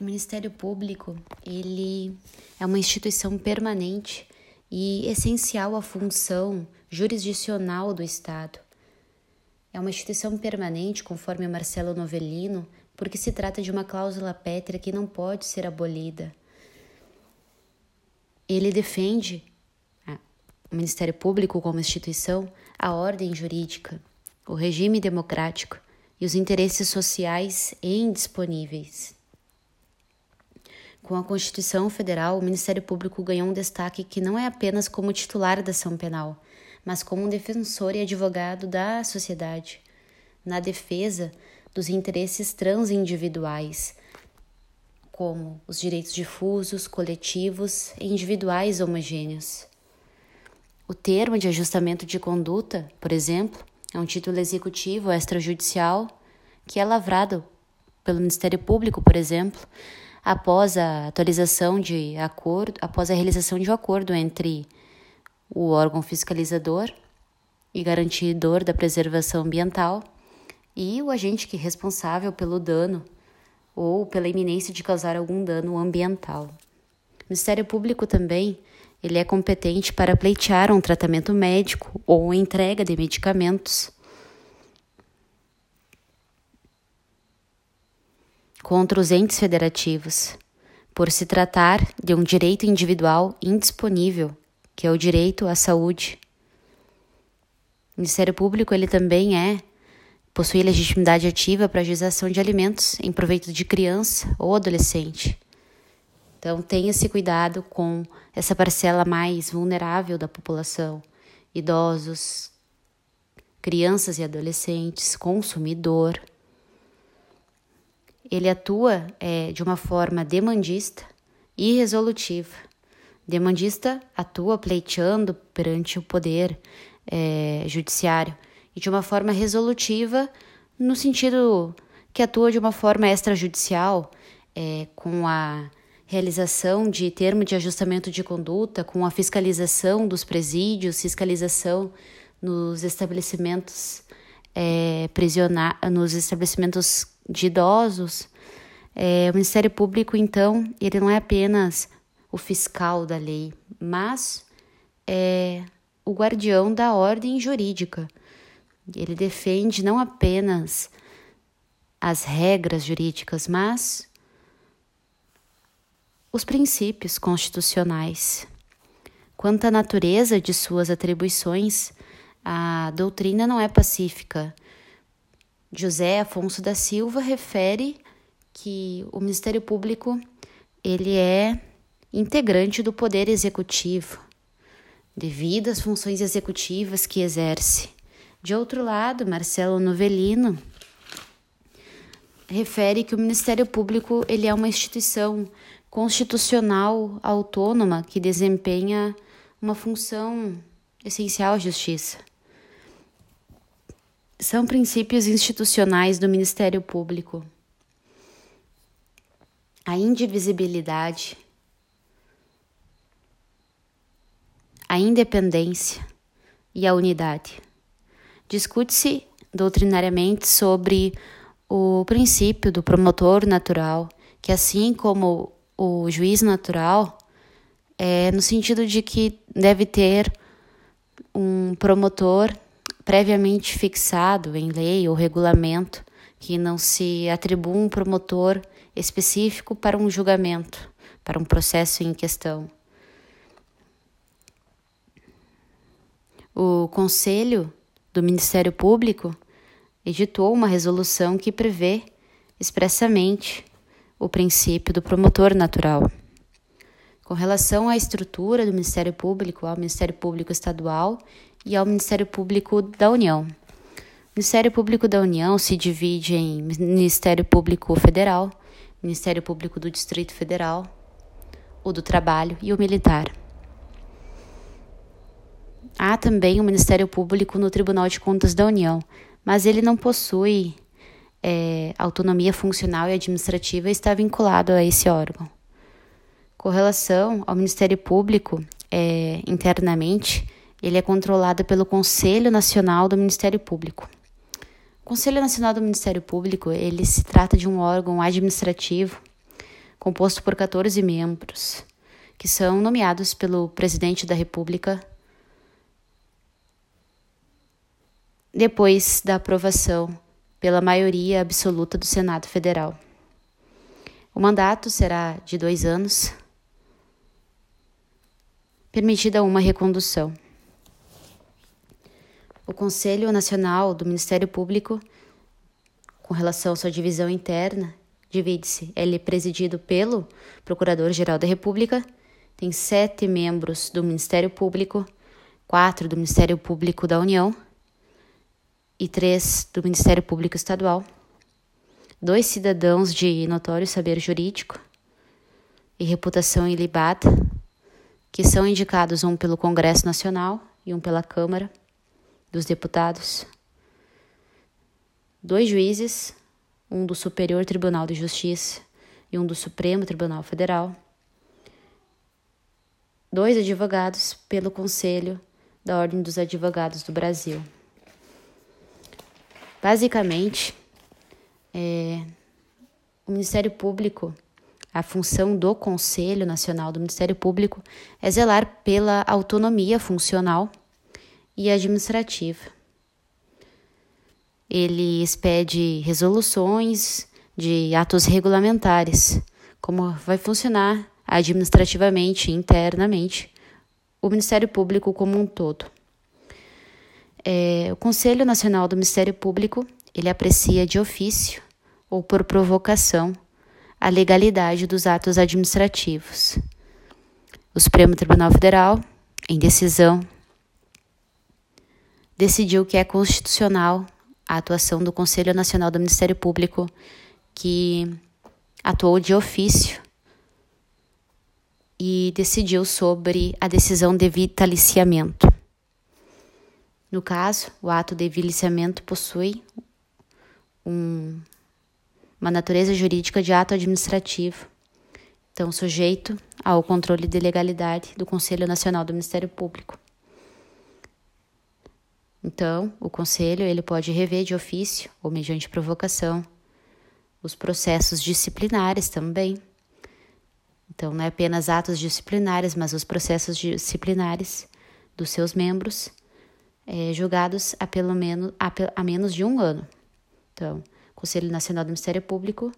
O Ministério Público, ele é uma instituição permanente e essencial à função jurisdicional do Estado. É uma instituição permanente, conforme Marcelo Novellino, porque se trata de uma cláusula pétrea que não pode ser abolida. Ele defende ah, o Ministério Público como instituição, a ordem jurídica, o regime democrático e os interesses sociais indisponíveis. Com a Constituição Federal, o Ministério Público ganhou um destaque que não é apenas como titular da ação penal, mas como um defensor e advogado da sociedade, na defesa dos interesses transindividuais, como os direitos difusos, coletivos e individuais homogêneos. O termo de ajustamento de conduta, por exemplo, é um título executivo extrajudicial que é lavrado pelo Ministério Público, por exemplo, após a atualização de acordo, após a realização de um acordo entre o órgão fiscalizador e garantidor da preservação ambiental e o agente que é responsável pelo dano ou pela iminência de causar algum dano ambiental. O Ministério Público também ele é competente para pleitear um tratamento médico ou entrega de medicamentos contra os entes federativos, por se tratar de um direito individual indisponível, que é o direito à saúde. O Ministério Público ele também é possui legitimidade ativa para a ajuização de alimentos em proveito de criança ou adolescente. Então tenha esse cuidado com essa parcela mais vulnerável da população, idosos, crianças e adolescentes, consumidor ele atua é, de uma forma demandista e resolutiva. Demandista atua pleiteando perante o poder é, judiciário e de uma forma resolutiva no sentido que atua de uma forma extrajudicial, é, com a realização de termo de ajustamento de conduta, com a fiscalização dos presídios, fiscalização nos estabelecimentos é, prisionar, nos estabelecimentos de idosos, é, o Ministério Público, então, ele não é apenas o fiscal da lei, mas é o guardião da ordem jurídica. Ele defende não apenas as regras jurídicas, mas os princípios constitucionais. Quanto à natureza de suas atribuições, a doutrina não é pacífica. José Afonso da Silva refere que o Ministério Público ele é integrante do poder executivo, devido às funções executivas que exerce. De outro lado, Marcelo Novellino refere que o Ministério Público ele é uma instituição constitucional autônoma que desempenha uma função essencial à justiça são princípios institucionais do Ministério Público. A indivisibilidade, a independência e a unidade. Discute-se doutrinariamente sobre o princípio do promotor natural, que assim como o juiz natural, é no sentido de que deve ter um promotor previamente fixado em lei ou regulamento que não se atribua um promotor específico para um julgamento, para um processo em questão. O Conselho do Ministério Público editou uma resolução que prevê expressamente o princípio do promotor natural. Com relação à estrutura do Ministério Público, ao Ministério Público Estadual e ao Ministério Público da União. O Ministério Público da União se divide em Ministério Público Federal, Ministério Público do Distrito Federal, o do Trabalho e o Militar. Há também o Ministério Público no Tribunal de Contas da União, mas ele não possui é, autonomia funcional e administrativa e está vinculado a esse órgão. Com relação ao Ministério Público, é, internamente, ele é controlado pelo Conselho Nacional do Ministério Público. O Conselho Nacional do Ministério Público, ele se trata de um órgão administrativo composto por 14 membros, que são nomeados pelo presidente da República depois da aprovação pela maioria absoluta do Senado Federal. O mandato será de dois anos, permitida uma recondução. O Conselho Nacional do Ministério Público, com relação à sua divisão interna, divide-se. Ele é presidido pelo Procurador-Geral da República, tem sete membros do Ministério Público, quatro do Ministério Público da União e três do Ministério Público Estadual, dois cidadãos de notório saber jurídico e reputação ilibada, que são indicados um pelo Congresso Nacional e um pela Câmara dos Deputados, dois juízes, um do Superior Tribunal de Justiça e um do Supremo Tribunal Federal, dois advogados pelo Conselho da Ordem dos Advogados do Brasil. Basicamente, é, o Ministério Público, a função do Conselho Nacional do Ministério Público é zelar pela autonomia funcional e administrativa. Ele expede resoluções de atos regulamentares, como vai funcionar administrativamente, internamente, o Ministério Público como um todo. É, o Conselho Nacional do Ministério Público ele aprecia de ofício ou por provocação a legalidade dos atos administrativos. O Supremo Tribunal Federal, em decisão, decidiu que é constitucional a atuação do Conselho Nacional do Ministério Público, que atuou de ofício e decidiu sobre a decisão de vitaliciamento. No caso, o ato de viliciamento possui um, uma natureza jurídica de ato administrativo, então sujeito ao controle de legalidade do Conselho Nacional do Ministério Público. Então, o conselho ele pode rever de ofício ou mediante provocação os processos disciplinares também. Então, não é apenas atos disciplinares, mas os processos disciplinares dos seus membros é, julgados a pelo menos a, menos de um ano. Então, Conselho Nacional do Ministério Público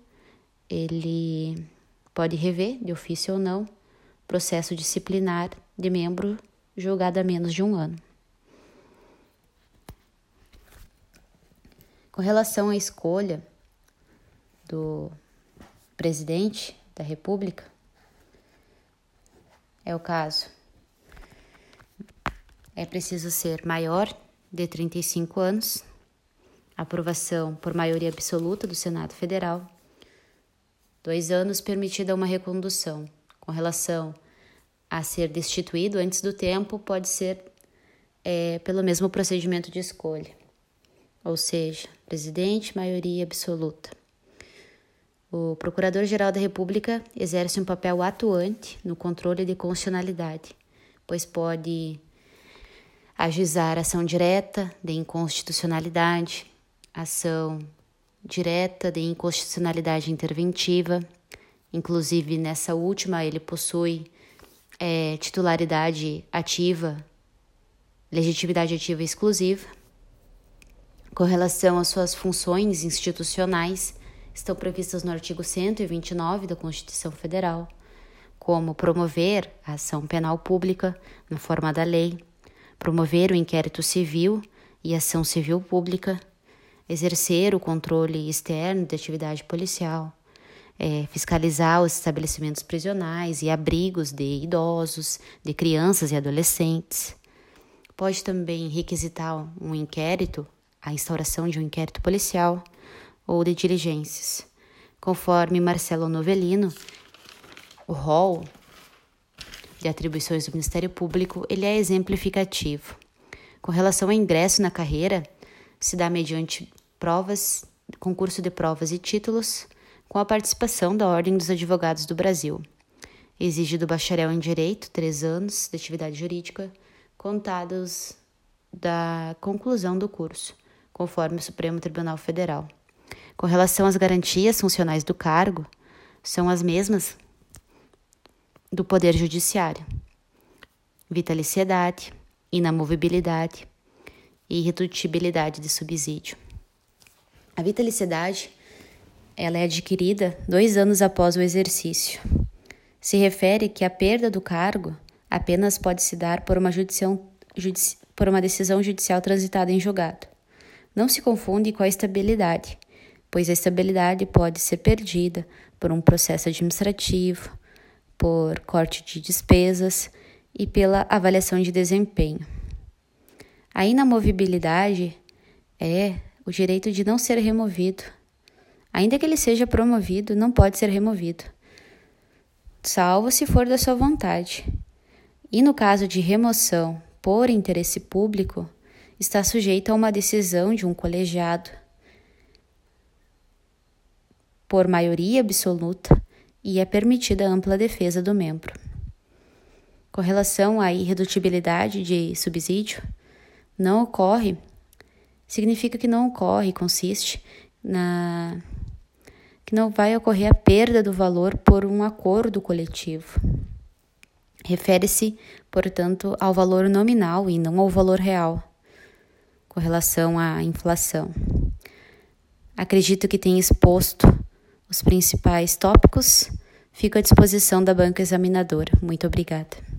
ele pode rever, de ofício ou não, processo disciplinar de membro julgado a menos de um ano. Com relação à escolha do presidente da República, é o caso é preciso ser maior de 35 anos, aprovação por maioria absoluta do Senado Federal, dois anos permitida uma recondução. Com relação a ser destituído antes do tempo, pode ser é, pelo mesmo procedimento de escolha, ou seja, presidente, maioria absoluta. O Procurador-Geral da República exerce um papel atuante no controle de constitucionalidade, pois pode ajuizar ação direta de inconstitucionalidade, ação direta de inconstitucionalidade interventiva. Inclusive, nessa última, ele possui é, titularidade ativa, legitimidade ativa exclusiva. Com relação às suas funções institucionais, estão previstas no artigo 129 da Constituição Federal, como promover a ação penal pública na forma da lei, promover o inquérito civil e ação civil pública, exercer o controle externo de atividade policial, é, fiscalizar os estabelecimentos prisionais e abrigos de idosos, de crianças e adolescentes. Pode também requisitar um inquérito, a instauração de um inquérito policial ou de diligências. Conforme Marcelo Novelino, o rol de atribuições do Ministério Público, ele é exemplificativo. Com relação ao ingresso na carreira, se dá mediante provas, concurso de provas e títulos, com a participação da Ordem dos Advogados do Brasil. Exige do bacharel em Direito três anos de atividade jurídica, contados da conclusão do curso, conforme o Supremo Tribunal Federal. Com relação às garantias funcionais do cargo, são as mesmas do Poder Judiciário: vitaliciedade, inamovibilidade e irredutibilidade de subsídio. A vitaliciedade ela é adquirida dois anos após o exercício. Se refere que a perda do cargo apenas pode se dar por uma, judici, por uma decisão judicial transitada em julgado. Não se confunde com a estabilidade, pois a estabilidade pode ser perdida por um processo administrativo, por corte de despesas e pela avaliação de desempenho. A inamovibilidade é o direito de não ser removido. Ainda que ele seja promovido, não pode ser removido, salvo se for da sua vontade. E no caso de remoção por interesse público, está sujeito a uma decisão de um colegiado por maioria absoluta e é permitida ampla defesa do membro. Com relação à irredutibilidade de subsídio, não ocorre, significa que não ocorre, consiste na que não vai ocorrer a perda do valor por um acordo coletivo. Refere-se, portanto, ao valor nominal e não ao valor real, com relação à inflação. Acredito que tenha exposto os principais tópicos. Fico à disposição da banca examinadora. Muito obrigada.